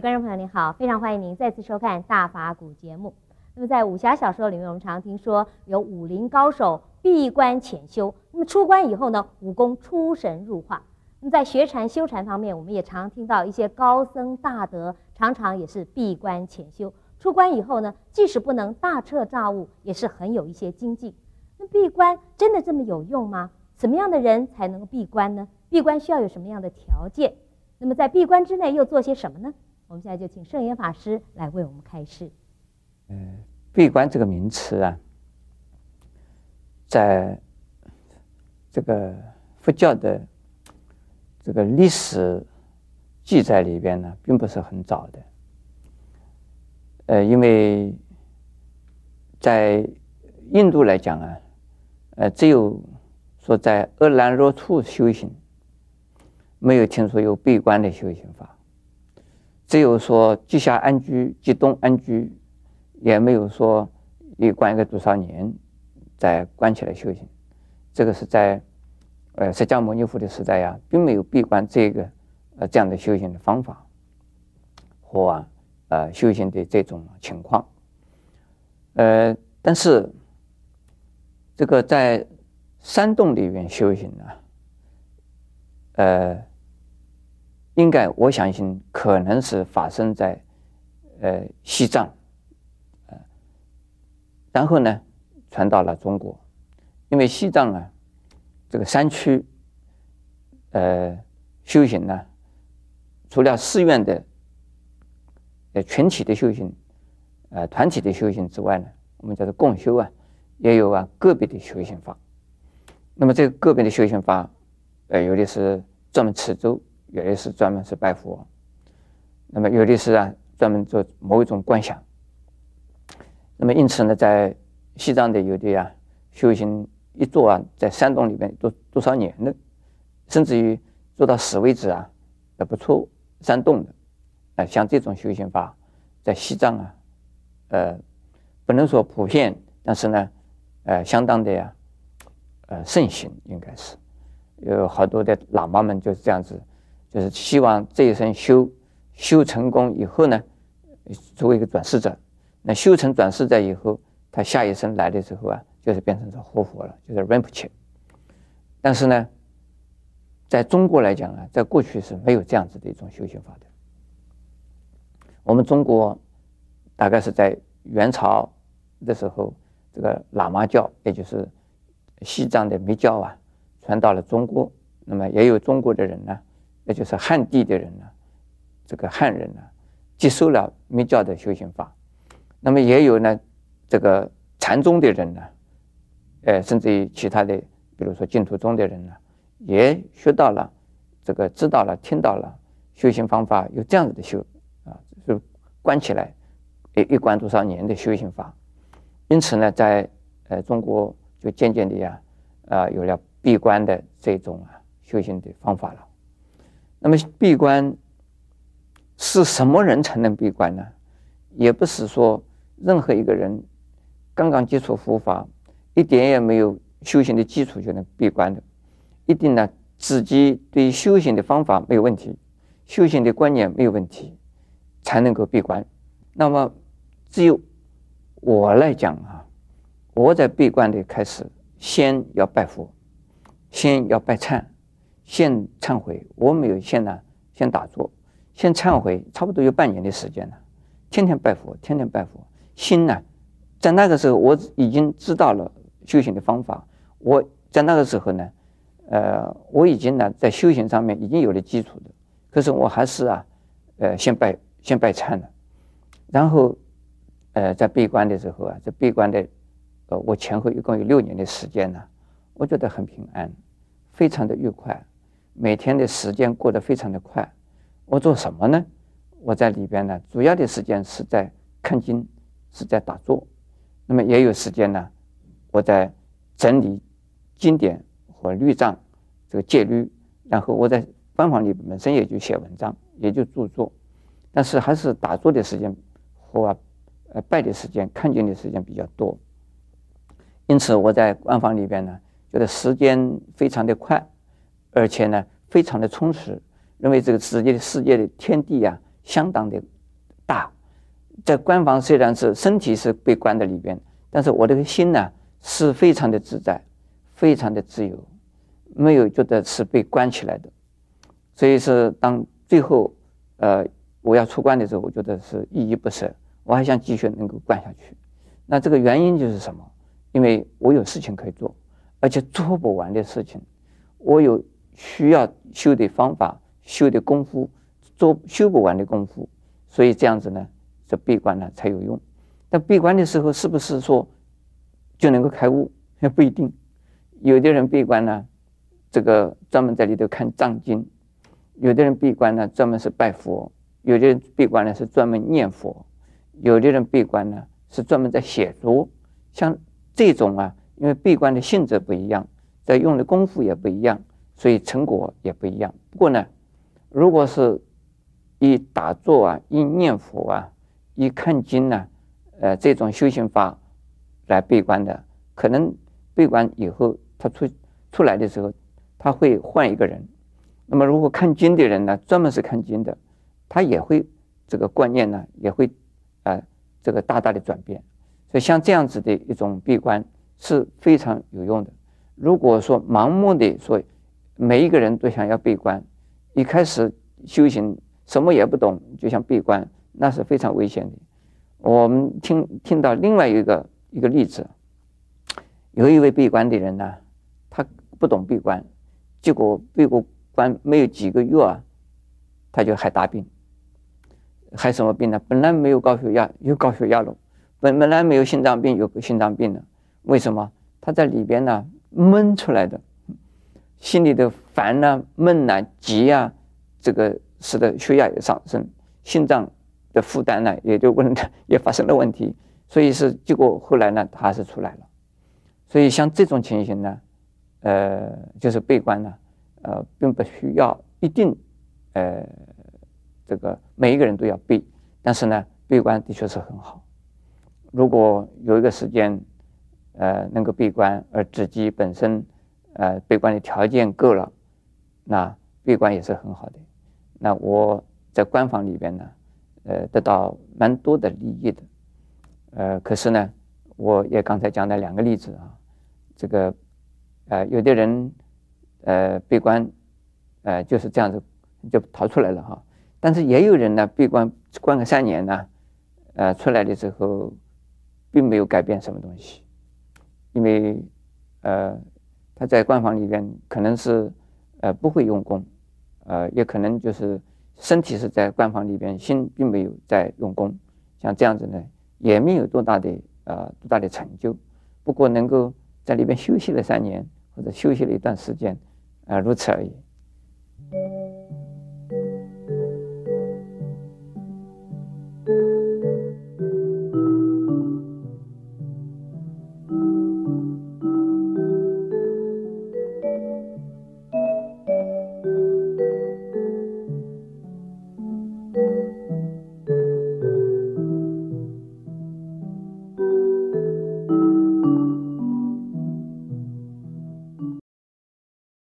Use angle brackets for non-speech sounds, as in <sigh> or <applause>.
观众朋友，您好，非常欢迎您再次收看《大法古》节目。那么，在武侠小说里面，我们常听说有武林高手闭关潜修，那么出关以后呢，武功出神入化。那么，在学禅修禅方面，我们也常听到一些高僧大德常常也是闭关潜修，出关以后呢，即使不能大彻大悟，也是很有一些精进。那闭关真的这么有用吗？什么样的人才能够闭关呢？闭关需要有什么样的条件？那么在闭关之内又做些什么呢？我们现在就请圣严法师来为我们开示。嗯，闭关这个名词啊，在这个佛教的这个历史记载里边呢，并不是很早的。呃，因为在印度来讲啊，呃，只有说在阿兰若处修行，没有听说有闭关的修行法。只有说即下安居，即东安居，也没有说一关一个多少年再关起来修行。这个是在呃释迦牟尼佛的时代呀、并没有闭关这个呃这样的修行的方法或啊呃修行的这种情况。呃，但是这个在山洞里面修行呢，呃。应该，我相信可能是发生在，呃，西藏，呃，然后呢，传到了中国，因为西藏啊，这个山区，呃，修行呢，除了寺院的，呃，群体的修行，呃，团体的修行之外呢，我们叫做共修啊，也有啊个别的修行法。那么这个个别的修行法，呃，有的是专门持咒。有的是专门是拜佛，那么有的是啊专门做某一种观想。那么因此呢，在西藏的有的呀修行一做啊，在山洞里面多多少年的，甚至于做到死为止啊，也不出山洞的。啊，像这种修行法，在西藏啊，呃，不能说普遍，但是呢，呃，相当的呀，呃，盛行应该是有好多的喇嘛们就是这样子。就是希望这一生修修成功以后呢，作为一个转世者，那修成转世者以后，他下一生来的时候啊，就是变成是活佛了，就是 Rinpoche。但是呢，在中国来讲啊，在过去是没有这样子的一种修行法的。我们中国大概是在元朝的时候，这个喇嘛教，也就是西藏的密教啊，传到了中国，那么也有中国的人呢。也就是汉地的人呢，这个汉人呢，接受了密教的修行法，那么也有呢，这个禅宗的人呢，呃，甚至于其他的，比如说净土宗的人呢，也学到了，这个知道了，听到了修行方法有这样子的修啊，就关起来，一一关多少年的修行法，因此呢，在呃中国就渐渐的呀，啊，有了闭关的这种啊修行的方法了。那么闭关是什么人才能闭关呢？也不是说任何一个人刚刚接触佛法，一点也没有修行的基础就能闭关的。一定呢，自己对修行的方法没有问题，修行的观念没有问题，才能够闭关。那么，只有我来讲啊，我在闭关的开始，先要拜佛，先要拜忏。先忏悔，我没有先呢，先打坐，先忏悔，差不多有半年的时间了，天天拜佛，天天拜佛，心呢，在那个时候我已经知道了修行的方法，我在那个时候呢，呃，我已经呢在修行上面已经有了基础的，可是我还是啊，呃，先拜先拜忏了，然后，呃，在闭关的时候啊，在闭关的，呃，我前后一共有六年的时间呢，我觉得很平安，非常的愉快。每天的时间过得非常的快，我做什么呢？我在里边呢，主要的时间是在看经，是在打坐，那么也有时间呢，我在整理经典和律藏这个戒律，然后我在官房里本身也就写文章，也就著作，但是还是打坐的时间和呃拜的时间、看经的时间比较多，因此我在官房里边呢，觉得时间非常的快。而且呢，非常的充实，认为这个世界的世界的天地啊，相当的大。在关房虽然是身体是被关在里边，但是我这个心呢是非常的自在，非常的自由，没有觉得是被关起来的。所以是当最后呃我要出关的时候，我觉得是依依不舍，我还想继续能够关下去。那这个原因就是什么？因为我有事情可以做，而且做不完的事情，我有需要修的方法、修的功夫，做修不完的功夫，所以这样子呢。这闭关呢才有用，但闭关的时候是不是说就能够开悟？也不一定。有的人闭关呢，这个专门在里头看藏经；有的人闭关呢，专门是拜佛；有的人闭关呢是专门念佛；有的人闭关呢是专门在写作。像这种啊，因为闭关的性质不一样，在用的功夫也不一样，所以成果也不一样。不过呢，如果是以打坐啊，以念佛啊。一看经呢，呃，这种修行法来闭关的，可能闭关以后他出出来的时候，他会换一个人。那么如果看经的人呢，专门是看经的，他也会这个观念呢，也会啊、这个大大的转变。所以像这样子的一种闭关是非常有用的。如果说盲目的说每一个人都想要闭关，一开始修行什么也不懂就想闭关。那是非常危险的。我们听听到另外一个一个例子，有一位闭关的人呢，他不懂闭关，结果闭过关没有几个月啊，他就害大病，害什么病呢？本来没有高血压，有高血压了；本本来没有心脏病，有心脏病了。为什么？他在里边呢闷出来的，心里的烦呐、闷呐、急呀，这个使得血压也上升，心脏。的负担呢，也就问 <laughs> 也发生了问题，所以是结果后来呢，他还是出来了。所以像这种情形呢，呃，就是闭关呢，呃，并不需要一定，呃，这个每一个人都要闭，但是呢，闭关的确是很好。如果有一个时间，呃，能够闭关，而自己本身，呃，闭关的条件够了，那闭关也是很好的。那我在关房里边呢。呃，得到蛮多的利益的，呃，可是呢，我也刚才讲的两个例子啊，这个，呃，有的人，呃，闭关，呃，就是这样子就逃出来了哈，但是也有人呢，闭关关个三年呢，呃，出来的时候，并没有改变什么东西，因为，呃，他在官房里边可能是，呃，不会用功，呃，也可能就是。身体是在官房里边，心并没有在用功，像这样子呢，也没有多大的呃多大的成就。不过能够在里边休息了三年，或者休息了一段时间，啊、呃，如此而已。